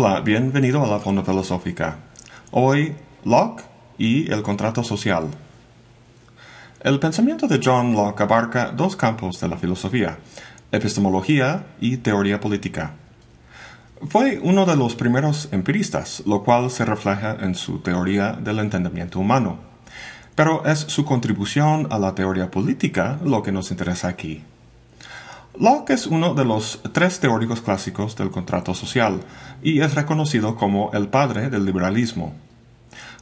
Hola, bienvenido a la Fonda Filosófica. Hoy, Locke y el contrato social. El pensamiento de John Locke abarca dos campos de la filosofía, epistemología y teoría política. Fue uno de los primeros empiristas, lo cual se refleja en su teoría del entendimiento humano. Pero es su contribución a la teoría política lo que nos interesa aquí. Locke es uno de los tres teóricos clásicos del contrato social y es reconocido como el padre del liberalismo.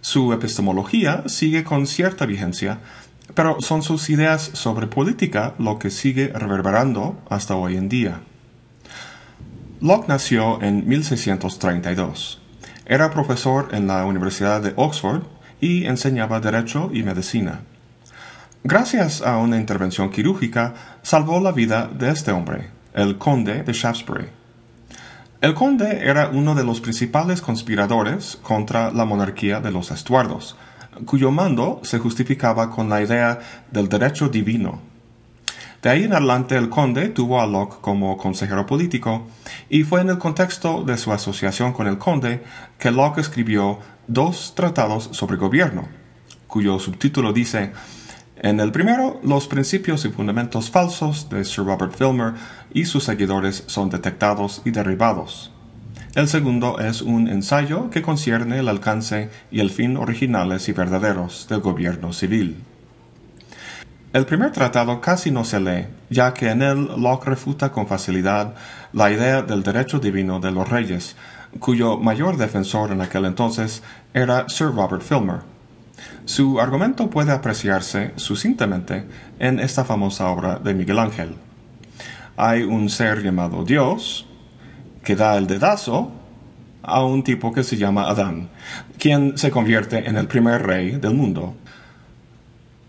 Su epistemología sigue con cierta vigencia, pero son sus ideas sobre política lo que sigue reverberando hasta hoy en día. Locke nació en 1632. Era profesor en la Universidad de Oxford y enseñaba Derecho y Medicina. Gracias a una intervención quirúrgica, salvó la vida de este hombre, el conde de Shaftesbury. El conde era uno de los principales conspiradores contra la monarquía de los Estuardos, cuyo mando se justificaba con la idea del derecho divino. De ahí en adelante el conde tuvo a Locke como consejero político, y fue en el contexto de su asociación con el conde que Locke escribió dos tratados sobre gobierno, cuyo subtítulo dice en el primero, los principios y fundamentos falsos de Sir Robert Filmer y sus seguidores son detectados y derribados. El segundo es un ensayo que concierne el alcance y el fin originales y verdaderos del gobierno civil. El primer tratado casi no se lee, ya que en él Locke refuta con facilidad la idea del derecho divino de los reyes, cuyo mayor defensor en aquel entonces era Sir Robert Filmer su argumento puede apreciarse sucintamente en esta famosa obra de Miguel Ángel. Hay un ser llamado Dios que da el dedazo a un tipo que se llama Adán, quien se convierte en el primer rey del mundo.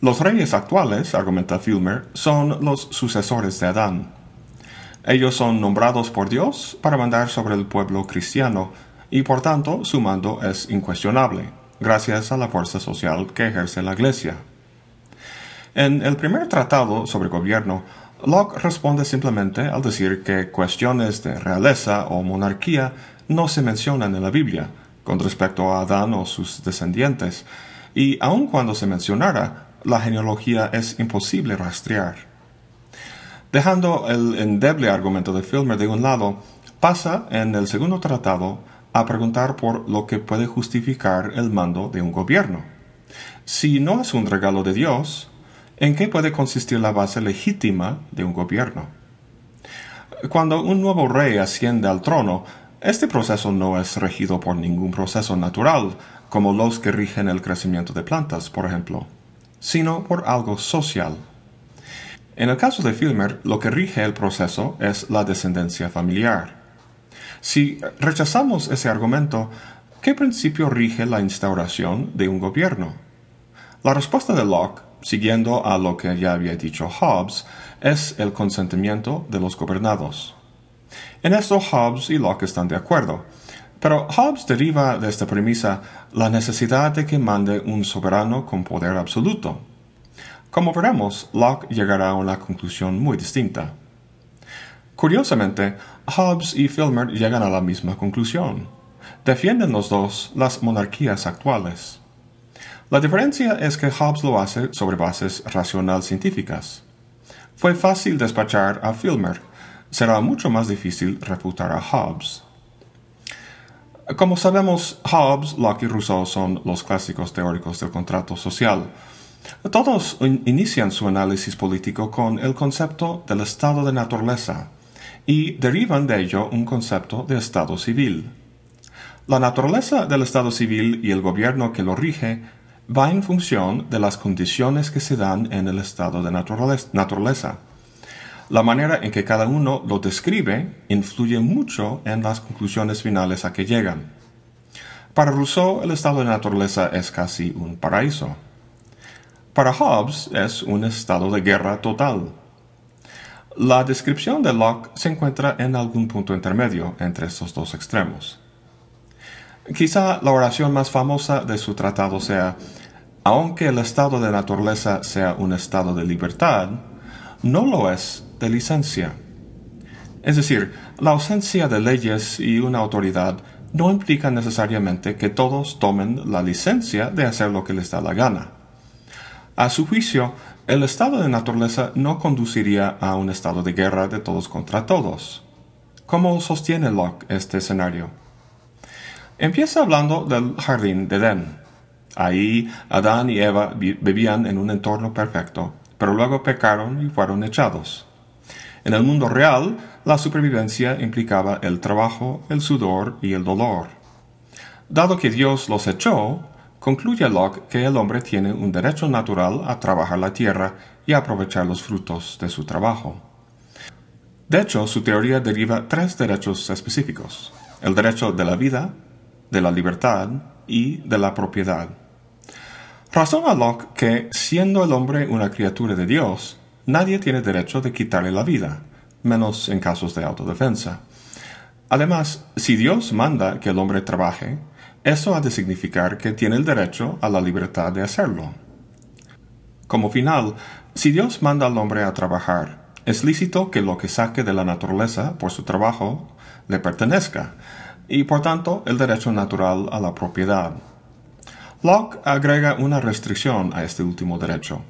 Los reyes actuales, argumenta Filmer, son los sucesores de Adán. Ellos son nombrados por Dios para mandar sobre el pueblo cristiano y por tanto su mando es incuestionable gracias a la fuerza social que ejerce la Iglesia. En el primer tratado sobre gobierno, Locke responde simplemente al decir que cuestiones de realeza o monarquía no se mencionan en la Biblia con respecto a Adán o sus descendientes, y aun cuando se mencionara, la genealogía es imposible rastrear. Dejando el endeble argumento de Filmer de un lado, pasa en el segundo tratado a preguntar por lo que puede justificar el mando de un gobierno. Si no es un regalo de Dios, ¿en qué puede consistir la base legítima de un gobierno? Cuando un nuevo rey asciende al trono, este proceso no es regido por ningún proceso natural, como los que rigen el crecimiento de plantas, por ejemplo, sino por algo social. En el caso de Filmer, lo que rige el proceso es la descendencia familiar. Si rechazamos ese argumento, ¿qué principio rige la instauración de un gobierno? La respuesta de Locke, siguiendo a lo que ya había dicho Hobbes, es el consentimiento de los gobernados. En esto Hobbes y Locke están de acuerdo, pero Hobbes deriva de esta premisa la necesidad de que mande un soberano con poder absoluto. Como veremos, Locke llegará a una conclusión muy distinta. Curiosamente, Hobbes y Filmer llegan a la misma conclusión. Defienden los dos las monarquías actuales. La diferencia es que Hobbes lo hace sobre bases racional científicas. Fue fácil despachar a Filmer, será mucho más difícil refutar a Hobbes. Como sabemos, Hobbes, Locke y Rousseau son los clásicos teóricos del contrato social. Todos inician su análisis político con el concepto del estado de naturaleza, y derivan de ello un concepto de Estado civil. La naturaleza del Estado civil y el gobierno que lo rige va en función de las condiciones que se dan en el estado de naturaleza. La manera en que cada uno lo describe influye mucho en las conclusiones finales a que llegan. Para Rousseau, el estado de naturaleza es casi un paraíso. Para Hobbes es un estado de guerra total. La descripción de Locke se encuentra en algún punto intermedio entre estos dos extremos. Quizá la oración más famosa de su tratado sea, aunque el estado de naturaleza sea un estado de libertad, no lo es de licencia. Es decir, la ausencia de leyes y una autoridad no implica necesariamente que todos tomen la licencia de hacer lo que les da la gana. A su juicio, el estado de naturaleza no conduciría a un estado de guerra de todos contra todos. ¿Cómo sostiene Locke este escenario? Empieza hablando del jardín de Edén. Ahí Adán y Eva vivían en un entorno perfecto, pero luego pecaron y fueron echados. En el mundo real, la supervivencia implicaba el trabajo, el sudor y el dolor. Dado que Dios los echó, concluye Locke que el hombre tiene un derecho natural a trabajar la tierra y aprovechar los frutos de su trabajo. De hecho, su teoría deriva tres derechos específicos. El derecho de la vida, de la libertad y de la propiedad. Razona Locke que, siendo el hombre una criatura de Dios, nadie tiene derecho de quitarle la vida, menos en casos de autodefensa. Además, si Dios manda que el hombre trabaje, eso ha de significar que tiene el derecho a la libertad de hacerlo. Como final, si Dios manda al hombre a trabajar, es lícito que lo que saque de la naturaleza por su trabajo le pertenezca, y por tanto el derecho natural a la propiedad. Locke agrega una restricción a este último derecho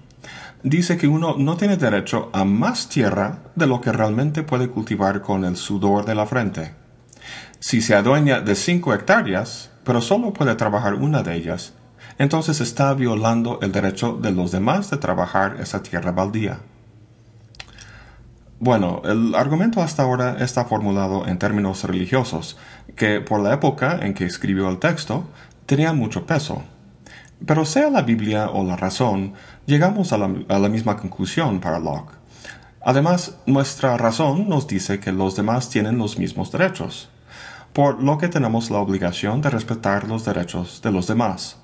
dice que uno no tiene derecho a más tierra de lo que realmente puede cultivar con el sudor de la frente. Si se adueña de cinco hectáreas, pero solo puede trabajar una de ellas, entonces está violando el derecho de los demás de trabajar esa tierra baldía. Bueno, el argumento hasta ahora está formulado en términos religiosos, que por la época en que escribió el texto tenían mucho peso. Pero sea la Biblia o la razón, llegamos a la, misma conclusión para Locke. Además, nuestra razón nos dice que los demás tienen los mismos derechos, por lo que tenemos la obligación de respetar los derechos de los demás.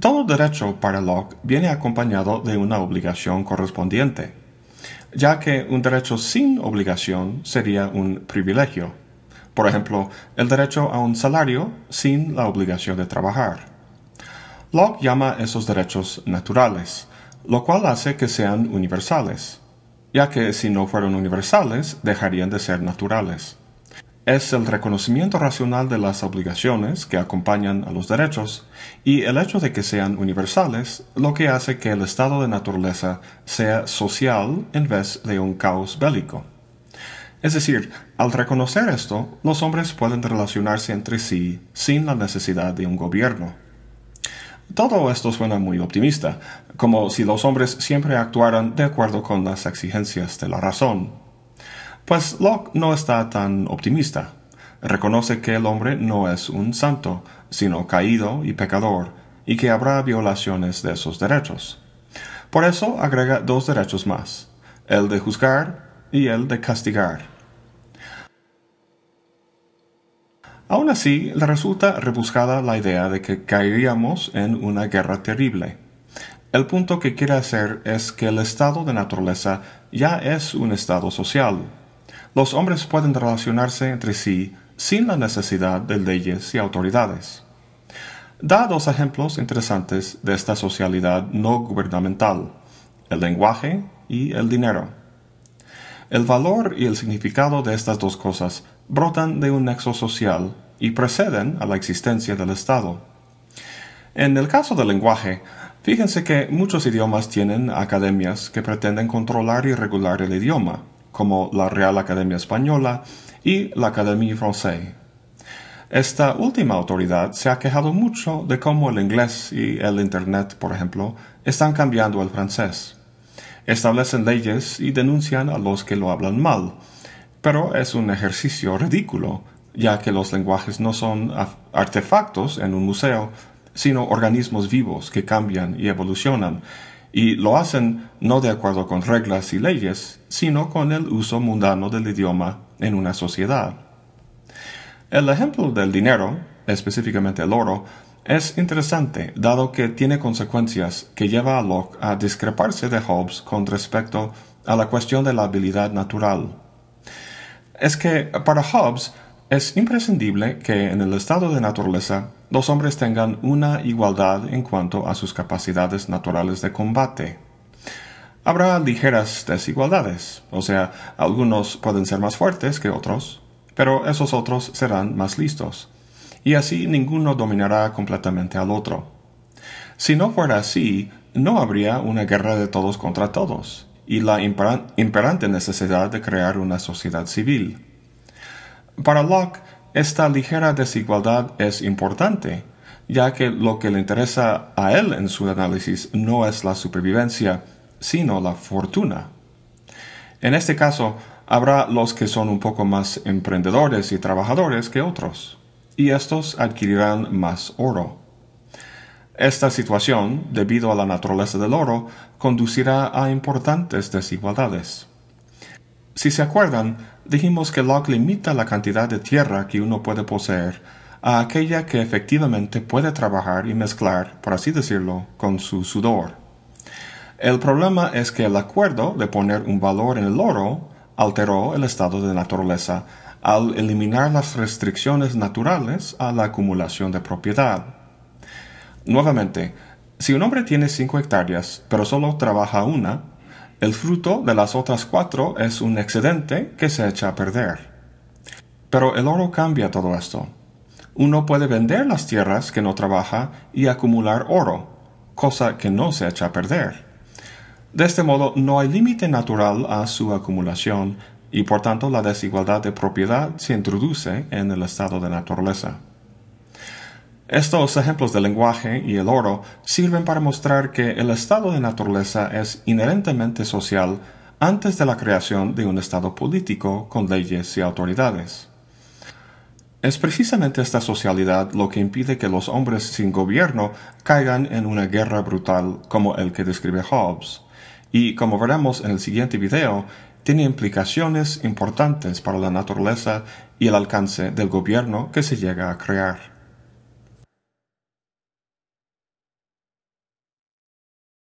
Todo derecho para Locke viene acompañado de una obligación correspondiente, ya que un derecho sin obligación sería un privilegio. Por ejemplo, el derecho a un salario sin la obligación de trabajar. Locke llama esos derechos naturales, lo cual hace que sean universales, ya que si no fueran universales dejarían de ser naturales. Es el reconocimiento racional de las obligaciones que acompañan a los derechos y el hecho de que sean universales lo que hace que el estado de naturaleza sea social en vez de un caos bélico. Es decir, al reconocer esto, los hombres pueden relacionarse entre sí sin la necesidad de un gobierno. Todo esto suena muy optimista, como si los hombres siempre actuaran de acuerdo con las exigencias de la razón. Pues Locke no está tan optimista. Reconoce que el hombre no es un santo, sino caído y pecador, y que habrá violaciones de esos derechos. Por eso agrega dos derechos más, el de juzgar y el de castigar. Aún así, le resulta rebuscada la idea de que caeríamos en una guerra terrible. El punto que quiere hacer es que el estado de naturaleza ya es un estado social. Los hombres pueden relacionarse entre sí sin la necesidad de leyes y autoridades. Da dos ejemplos interesantes de esta socialidad no gubernamental, el lenguaje y el dinero. El valor y el significado de estas dos cosas brotan de un nexo social y preceden a la existencia del Estado. En el caso del lenguaje, fíjense que muchos idiomas tienen academias que pretenden controlar y regular el idioma, como la Real Academia Española y la Académie Française. Esta última autoridad se ha quejado mucho de cómo el inglés y el Internet, por ejemplo, están cambiando el francés. Establecen leyes y denuncian a los que lo hablan mal, pero es un ejercicio ridículo, ya que los lenguajes no son artefactos en un museo, sino organismos vivos que cambian y evolucionan, y lo hacen no de acuerdo con reglas y leyes, sino con el uso mundano del idioma en una sociedad. El ejemplo del dinero, específicamente el oro, es interesante, dado que tiene consecuencias que lleva a Locke a discreparse de Hobbes con respecto a la cuestión de la habilidad natural es que para Hobbes es imprescindible que en el estado de naturaleza los hombres tengan una igualdad en cuanto a sus capacidades naturales de combate. Habrá ligeras desigualdades, o sea, algunos pueden ser más fuertes que otros, pero esos otros serán más listos. y así ninguno dominará completamente al otro. Si no fuera así, no habría una guerra de todos contra todos, y la imperante necesidad de crear una sociedad civil. Para Locke, esta ligera desigualdad es importante, ya que lo que le interesa a él en su análisis no es la supervivencia, sino la fortuna. En este caso, habrá los que son un poco más emprendedores y trabajadores que otros, y estos adquirirán más oro. Esta situación, debido a la naturaleza del oro, conducirá a importantes desigualdades. Si se acuerdan, dijimos que Locke limita la cantidad de tierra que uno puede poseer a aquella que efectivamente puede trabajar y mezclar, por así decirlo, con su sudor. El problema es que el acuerdo de poner un valor en el oro alteró el estado de naturaleza al eliminar las restricciones naturales a la acumulación de propiedad. Nuevamente, si un hombre tiene cinco hectáreas, pero solo trabaja una, el fruto de las otras cuatro es un excedente que se echa a perder. Pero el oro cambia todo esto. Uno puede vender las tierras que no trabaja y acumular oro, cosa que no se echa a perder. De este modo, no hay límite natural a su acumulación y por tanto la desigualdad de propiedad se introduce en el estado de naturaleza. Estos ejemplos del lenguaje y el oro sirven para mostrar que el estado de naturaleza es inherentemente social antes de la creación de un estado político con leyes y autoridades. Es precisamente esta socialidad lo que impide que los hombres sin gobierno caigan en una guerra brutal como el que describe Hobbes, y como veremos en el siguiente video, tiene implicaciones importantes para la naturaleza y el alcance del gobierno que se llega a crear.